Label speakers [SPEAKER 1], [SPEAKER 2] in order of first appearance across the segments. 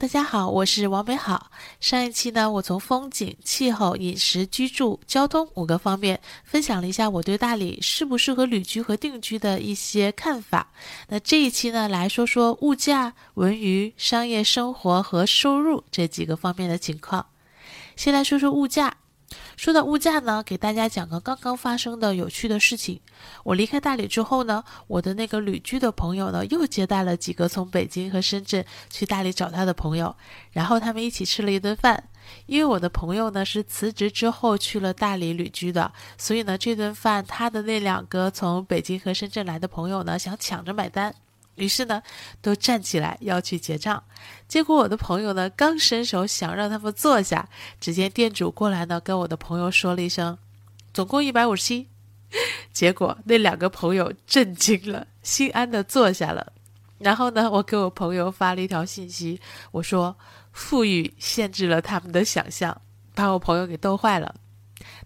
[SPEAKER 1] 大家好，我是王美好。上一期呢，我从风景、气候、饮食、居住、交通五个方面分享了一下我对大理适不适合旅居和定居的一些看法。那这一期呢，来说说物价、文娱、商业生活和收入这几个方面的情况。先来说说物价。说到物价呢，给大家讲个刚刚发生的有趣的事情。我离开大理之后呢，我的那个旅居的朋友呢，又接待了几个从北京和深圳去大理找他的朋友，然后他们一起吃了一顿饭。因为我的朋友呢是辞职之后去了大理旅居的，所以呢这顿饭他的那两个从北京和深圳来的朋友呢想抢着买单。于是呢，都站起来要去结账，结果我的朋友呢刚伸手想让他们坐下，只见店主过来呢跟我的朋友说了一声：“总共一百五十七。”结果那两个朋友震惊了，心安的坐下了。然后呢，我给我朋友发了一条信息，我说：“富裕限制了他们的想象，把我朋友给逗坏了。”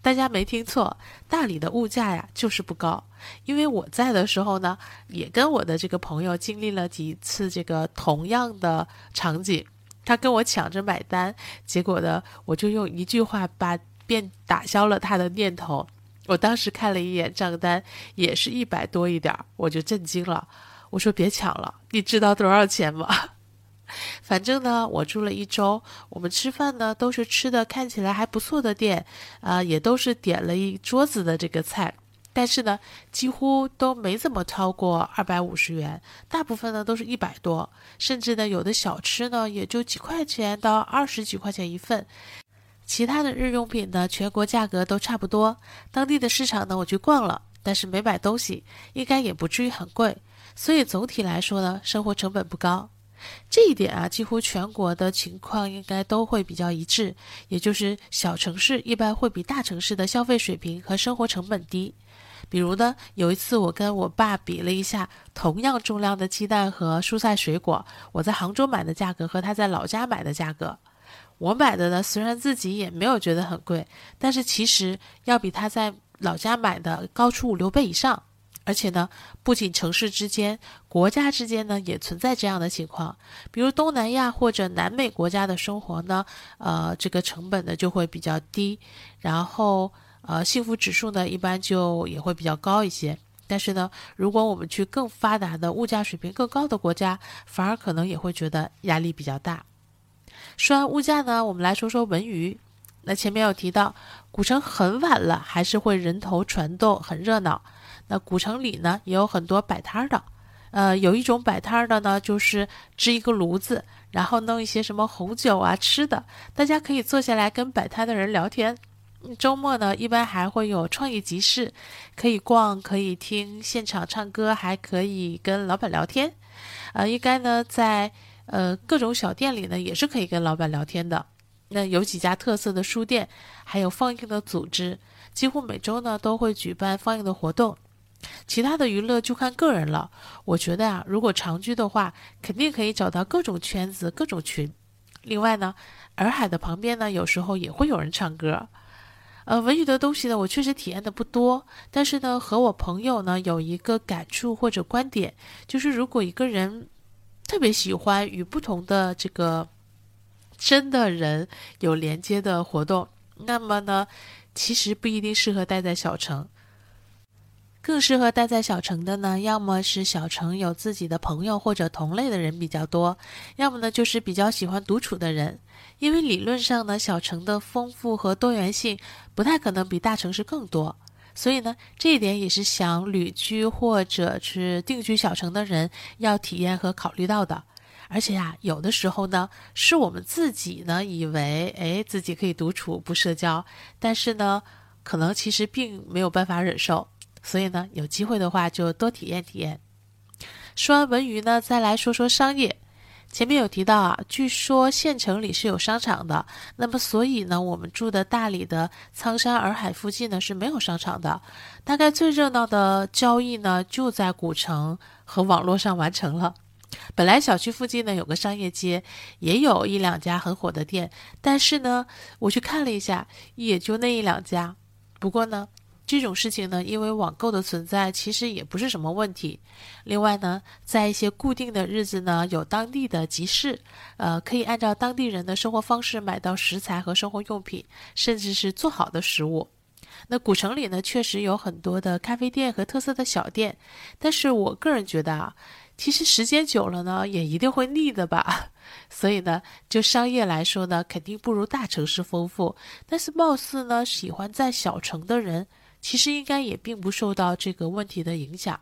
[SPEAKER 1] 大家没听错，大理的物价呀就是不高。因为我在的时候呢，也跟我的这个朋友经历了几次这个同样的场景，他跟我抢着买单，结果呢，我就用一句话把便打消了他的念头。我当时看了一眼账单，也是一百多一点儿，我就震惊了。我说别抢了，你知道多少钱吗？反正呢，我住了一周，我们吃饭呢都是吃的看起来还不错的店，啊，也都是点了一桌子的这个菜，但是呢，几乎都没怎么超过二百五十元，大部分呢都是一百多，甚至呢有的小吃呢也就几块钱到二十几块钱一份，其他的日用品呢全国价格都差不多。当地的市场呢我去逛了，但是没买东西，应该也不至于很贵，所以总体来说呢，生活成本不高。这一点啊，几乎全国的情况应该都会比较一致，也就是小城市一般会比大城市的消费水平和生活成本低。比如呢，有一次我跟我爸比了一下同样重量的鸡蛋和蔬菜水果，我在杭州买的价格和他在老家买的价格，我买的呢虽然自己也没有觉得很贵，但是其实要比他在老家买的高出五六倍以上。而且呢，不仅城市之间、国家之间呢，也存在这样的情况。比如东南亚或者南美国家的生活呢，呃，这个成本呢就会比较低，然后呃，幸福指数呢一般就也会比较高一些。但是呢，如果我们去更发达的、物价水平更高的国家，反而可能也会觉得压力比较大。说完物价呢，我们来说说文娱。那前面有提到，古城很晚了，还是会人头攒动，很热闹。那古城里呢，也有很多摆摊的，呃，有一种摆摊的呢，就是支一个炉子，然后弄一些什么红酒啊、吃的，大家可以坐下来跟摆摊的人聊天。周末呢，一般还会有创意集市，可以逛，可以听现场唱歌，还可以跟老板聊天。呃，应该呢，在呃各种小店里呢，也是可以跟老板聊天的。那有几家特色的书店，还有放映的组织，几乎每周呢都会举办放映的活动。其他的娱乐就看个人了。我觉得啊，如果长居的话，肯定可以找到各种圈子、各种群。另外呢，洱海的旁边呢，有时候也会有人唱歌。呃，文娱的东西呢，我确实体验的不多。但是呢，和我朋友呢有一个感触或者观点，就是如果一个人特别喜欢与不同的这个真的人有连接的活动，那么呢，其实不一定适合待在小城。更适合待在小城的呢，要么是小城有自己的朋友或者同类的人比较多，要么呢就是比较喜欢独处的人。因为理论上呢，小城的丰富和多元性不太可能比大城市更多，所以呢，这一点也是想旅居或者是定居小城的人要体验和考虑到的。而且呀，有的时候呢，是我们自己呢以为，哎，自己可以独处不社交，但是呢，可能其实并没有办法忍受。所以呢，有机会的话就多体验体验。说完文娱呢，再来说说商业。前面有提到啊，据说县城里是有商场的。那么，所以呢，我们住的大理的苍山洱海附近呢是没有商场的。大概最热闹的交易呢，就在古城和网络上完成了。本来小区附近呢有个商业街，也有一两家很火的店，但是呢，我去看了一下，也就那一两家。不过呢。这种事情呢，因为网购的存在，其实也不是什么问题。另外呢，在一些固定的日子呢，有当地的集市，呃，可以按照当地人的生活方式买到食材和生活用品，甚至是做好的食物。那古城里呢，确实有很多的咖啡店和特色的小店，但是我个人觉得啊，其实时间久了呢，也一定会腻的吧。所以呢，就商业来说呢，肯定不如大城市丰富。但是貌似呢，喜欢在小城的人，其实应该也并不受到这个问题的影响。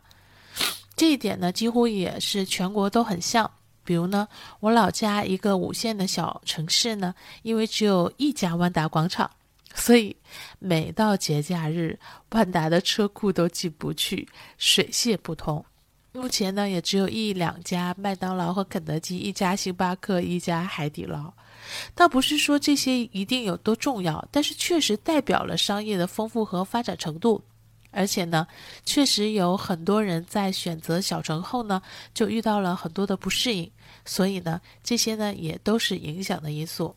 [SPEAKER 1] 这一点呢，几乎也是全国都很像。比如呢，我老家一个五线的小城市呢，因为只有一家万达广场。所以，每到节假日，万达的车库都进不去，水泄不通。目前呢，也只有一两家麦当劳和肯德基，一家星巴克，一家海底捞。倒不是说这些一定有多重要，但是确实代表了商业的丰富和发展程度。而且呢，确实有很多人在选择小城后呢，就遇到了很多的不适应。所以呢，这些呢，也都是影响的因素。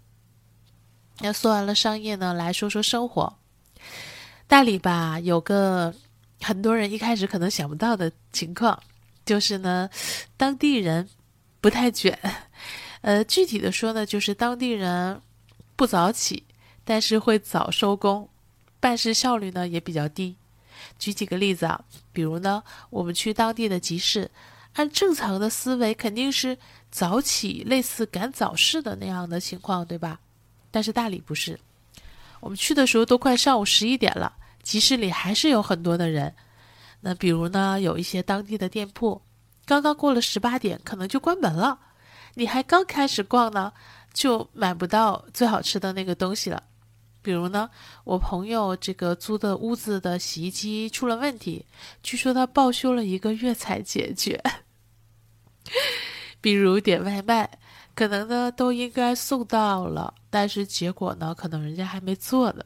[SPEAKER 1] 那说完了商业呢，来说说生活。大理吧，有个很多人一开始可能想不到的情况，就是呢，当地人不太卷。呃，具体的说呢，就是当地人不早起，但是会早收工，办事效率呢也比较低。举几个例子啊，比如呢，我们去当地的集市，按正常的思维，肯定是早起，类似赶早市的那样的情况，对吧？但是大理不是，我们去的时候都快上午十一点了，集市里还是有很多的人。那比如呢，有一些当地的店铺，刚刚过了十八点，可能就关门了。你还刚开始逛呢，就买不到最好吃的那个东西了。比如呢，我朋友这个租的屋子的洗衣机出了问题，据说他报修了一个月才解决。比如点外卖。可能呢都应该送到了，但是结果呢，可能人家还没做呢。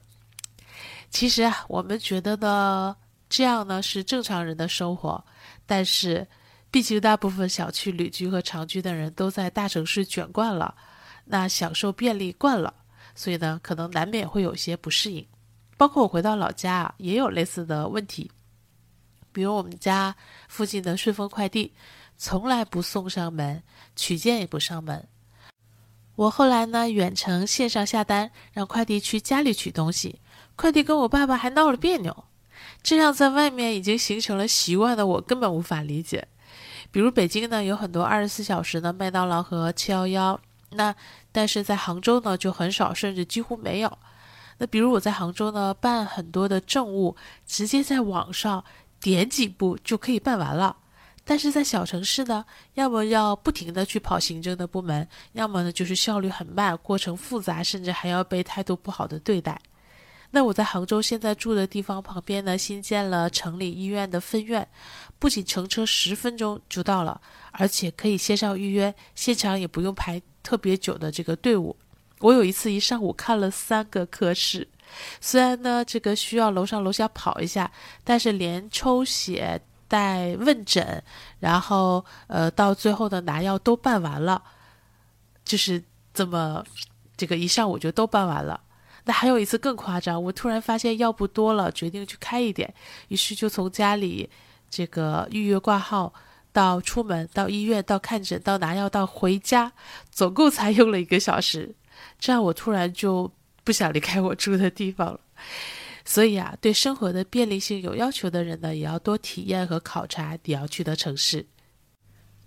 [SPEAKER 1] 其实啊，我们觉得呢，这样呢是正常人的生活，但是，毕竟大部分小区旅居和长居的人都在大城市卷惯了，那享受便利惯了，所以呢，可能难免会有些不适应。包括我回到老家啊，也有类似的问题，比如我们家附近的顺丰快递，从来不送上门，取件也不上门。我后来呢，远程线上下单，让快递去家里取东西，快递跟我爸爸还闹了别扭。这样在外面已经形成了习惯的我，根本无法理解。比如北京呢，有很多二十四小时的麦当劳和七幺幺，那但是在杭州呢，就很少，甚至几乎没有。那比如我在杭州呢，办很多的政务，直接在网上点几步就可以办完了。但是在小城市呢，要么要不停的去跑行政的部门，要么呢就是效率很慢，过程复杂，甚至还要被态度不好的对待。那我在杭州现在住的地方旁边呢，新建了城里医院的分院，不仅乘车十分钟就到了，而且可以线上预约，现场也不用排特别久的这个队伍。我有一次一上午看了三个科室，虽然呢这个需要楼上楼下跑一下，但是连抽血。带问诊，然后呃，到最后的拿药都办完了，就是这么，这个一上午就都办完了。那还有一次更夸张，我突然发现药不多了，决定去开一点，于是就从家里这个预约挂号到出门到医院到看诊到拿药到回家，总共才用了一个小时。这样我突然就不想离开我住的地方了。所以啊，对生活的便利性有要求的人呢，也要多体验和考察你要去的城市。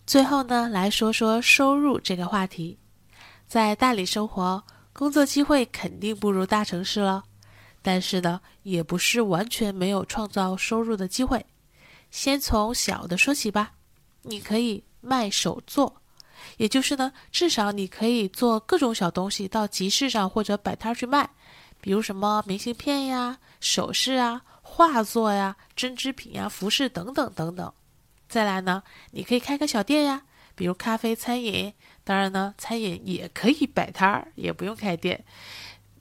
[SPEAKER 1] 最后呢，来说说收入这个话题。在大理生活，工作机会肯定不如大城市了，但是呢，也不是完全没有创造收入的机会。先从小的说起吧，你可以卖手作，也就是呢，至少你可以做各种小东西到集市上或者摆摊去卖。比如什么明信片呀、首饰啊、画作呀、针织品呀、服饰等等等等。再来呢，你可以开个小店呀，比如咖啡、餐饮。当然呢，餐饮也可以摆摊儿，也不用开店。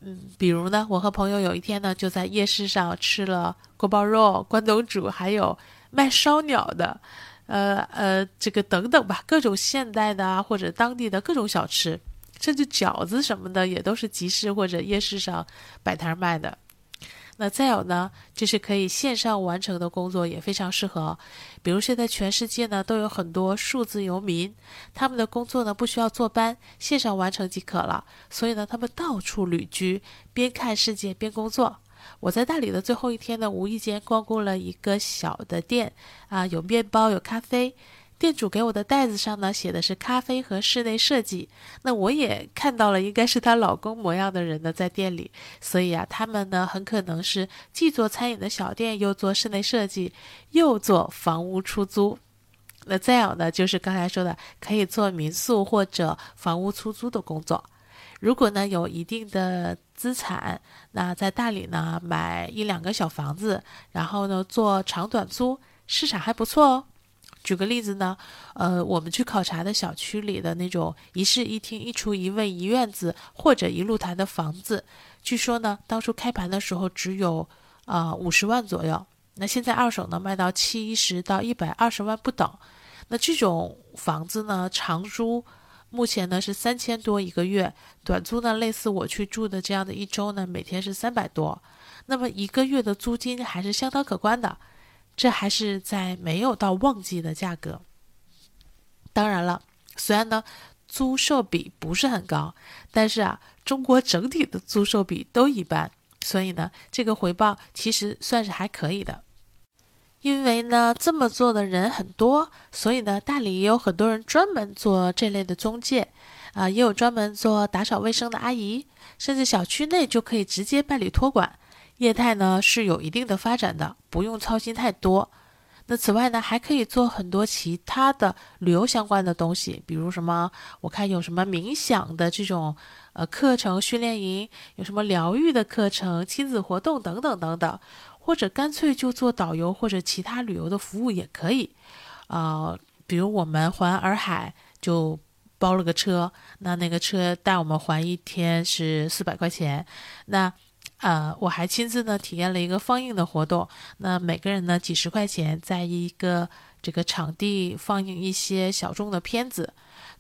[SPEAKER 1] 嗯，比如呢，我和朋友有一天呢，就在夜市上吃了锅包肉、关东煮，还有卖烧鸟的，呃呃，这个等等吧，各种现代的啊，或者当地的各种小吃。甚至饺子什么的也都是集市或者夜市上摆摊卖的。那再有呢，就是可以线上完成的工作也非常适合。比如现在全世界呢都有很多数字游民，他们的工作呢不需要坐班，线上完成即可了。所以呢，他们到处旅居，边看世界边工作。我在大理的最后一天呢，无意间光顾了一个小的店，啊，有面包，有咖啡。店主给我的袋子上呢，写的是咖啡和室内设计。那我也看到了，应该是她老公模样的人呢，在店里。所以啊，他们呢，很可能是既做餐饮的小店，又做室内设计，又做房屋出租。那再有呢，就是刚才说的，可以做民宿或者房屋出租的工作。如果呢有一定的资产，那在大理呢买一两个小房子，然后呢做长短租，市场还不错哦。举个例子呢，呃，我们去考察的小区里的那种一室一厅一厨一卫一院子或者一露台的房子，据说呢，当初开盘的时候只有啊五十万左右，那现在二手呢卖到七十到一百二十万不等。那这种房子呢，长租目前呢是三千多一个月，短租呢类似我去住的这样的一周呢，每天是三百多，那么一个月的租金还是相当可观的。这还是在没有到旺季的价格。当然了，虽然呢租售比不是很高，但是啊，中国整体的租售比都一般，所以呢，这个回报其实算是还可以的。因为呢这么做的人很多，所以呢大理也有很多人专门做这类的中介，啊，也有专门做打扫卫生的阿姨，甚至小区内就可以直接办理托管。业态呢是有一定的发展的，不用操心太多。那此外呢，还可以做很多其他的旅游相关的东西，比如什么，我看有什么冥想的这种呃课程训练营，有什么疗愈的课程、亲子活动等等等等，或者干脆就做导游或者其他旅游的服务也可以。啊，比如我们环洱海就包了个车，那那个车带我们环一天是四百块钱，那。呃，我还亲自呢体验了一个放映的活动，那每个人呢几十块钱，在一个这个场地放映一些小众的片子。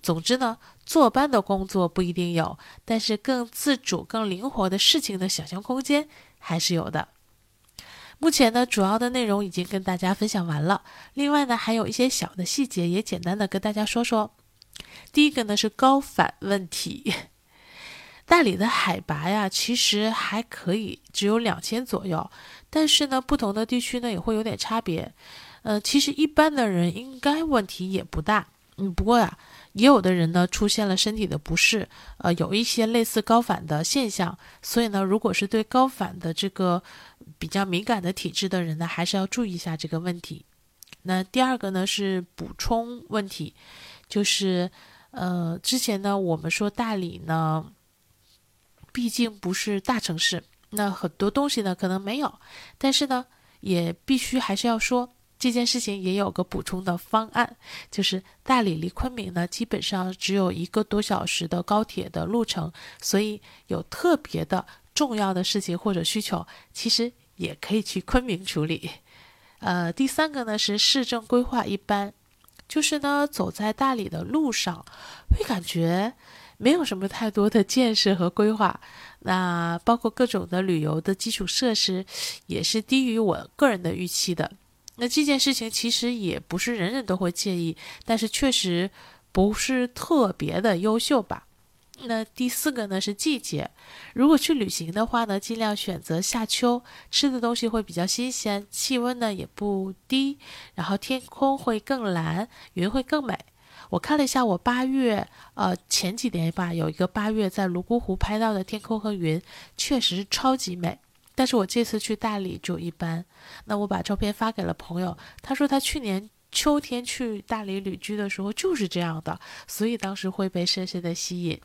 [SPEAKER 1] 总之呢，坐班的工作不一定有，但是更自主、更灵活的事情的想象空间还是有的。目前呢，主要的内容已经跟大家分享完了，另外呢，还有一些小的细节也简单的跟大家说说。第一个呢是高反问题。大理的海拔呀，其实还可以，只有两千左右。但是呢，不同的地区呢也会有点差别。呃，其实一般的人应该问题也不大。嗯，不过呀，也有的人呢出现了身体的不适，呃，有一些类似高反的现象。所以呢，如果是对高反的这个比较敏感的体质的人呢，还是要注意一下这个问题。那第二个呢是补充问题，就是呃，之前呢我们说大理呢。毕竟不是大城市，那很多东西呢可能没有，但是呢也必须还是要说这件事情也有个补充的方案，就是大理离昆明呢基本上只有一个多小时的高铁的路程，所以有特别的重要的事情或者需求，其实也可以去昆明处理。呃，第三个呢是市政规划一般，就是呢走在大理的路上会感觉。没有什么太多的建设和规划，那包括各种的旅游的基础设施，也是低于我个人的预期的。那这件事情其实也不是人人都会介意，但是确实不是特别的优秀吧。那第四个呢是季节，如果去旅行的话呢，尽量选择夏秋，吃的东西会比较新鲜，气温呢也不低，然后天空会更蓝，云会更美。我看了一下，我八月，呃，前几年吧，有一个八月在泸沽湖拍到的天空和云，确实超级美。但是我这次去大理就一般。那我把照片发给了朋友，他说他去年秋天去大理旅居的时候就是这样的，所以当时会被深深的吸引。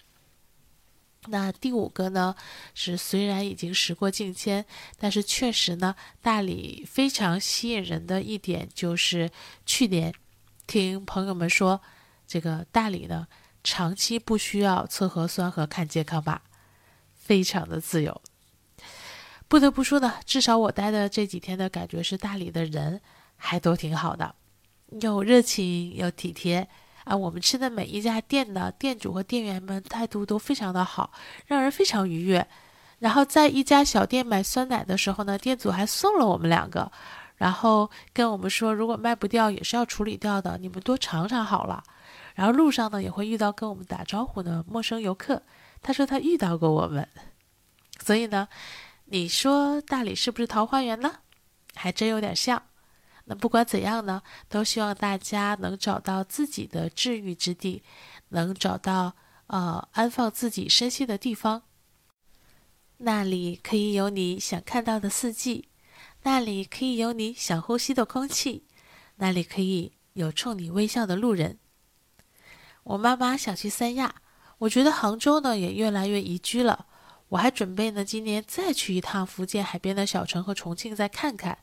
[SPEAKER 1] 那第五个呢，是虽然已经时过境迁，但是确实呢，大理非常吸引人的一点就是去年听朋友们说。这个大理呢，长期不需要测核酸和看健康码，非常的自由。不得不说呢，至少我待的这几天的感觉是，大理的人还都挺好的，又热情又体贴啊。我们吃的每一家店的店主和店员们态度都非常的好，让人非常愉悦。然后在一家小店买酸奶的时候呢，店主还送了我们两个，然后跟我们说，如果卖不掉也是要处理掉的，你们多尝尝好了。然后路上呢也会遇到跟我们打招呼的陌生游客，他说他遇到过我们，所以呢，你说大理是不是桃花源呢？还真有点像。那不管怎样呢，都希望大家能找到自己的治愈之地，能找到呃安放自己身心的地方。那里可以有你想看到的四季，那里可以有你想呼吸的空气，那里可以有冲你微笑的路人。我妈妈想去三亚，我觉得杭州呢也越来越宜居了。我还准备呢今年再去一趟福建海边的小城和重庆再看看。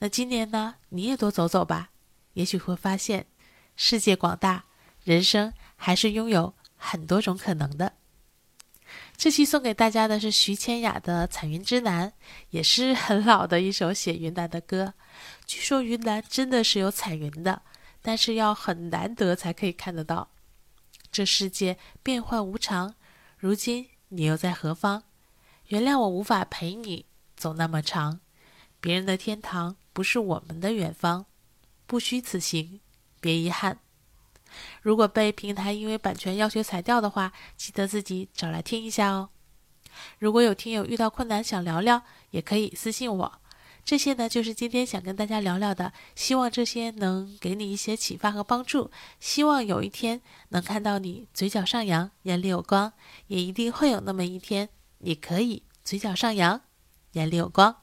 [SPEAKER 1] 那今年呢你也多走走吧，也许会发现世界广大，人生还是拥有很多种可能的。这期送给大家的是徐千雅的《彩云之南》，也是很老的一首写云南的歌。据说云南真的是有彩云的，但是要很难得才可以看得到。这世界变幻无常，如今你又在何方？原谅我无法陪你走那么长，别人的天堂不是我们的远方，不虚此行，别遗憾。如果被平台因为版权要求裁掉的话，记得自己找来听一下哦。如果有听友遇到困难想聊聊，也可以私信我。这些呢，就是今天想跟大家聊聊的。希望这些能给你一些启发和帮助。希望有一天能看到你嘴角上扬，眼里有光。也一定会有那么一天，你可以嘴角上扬，眼里有光。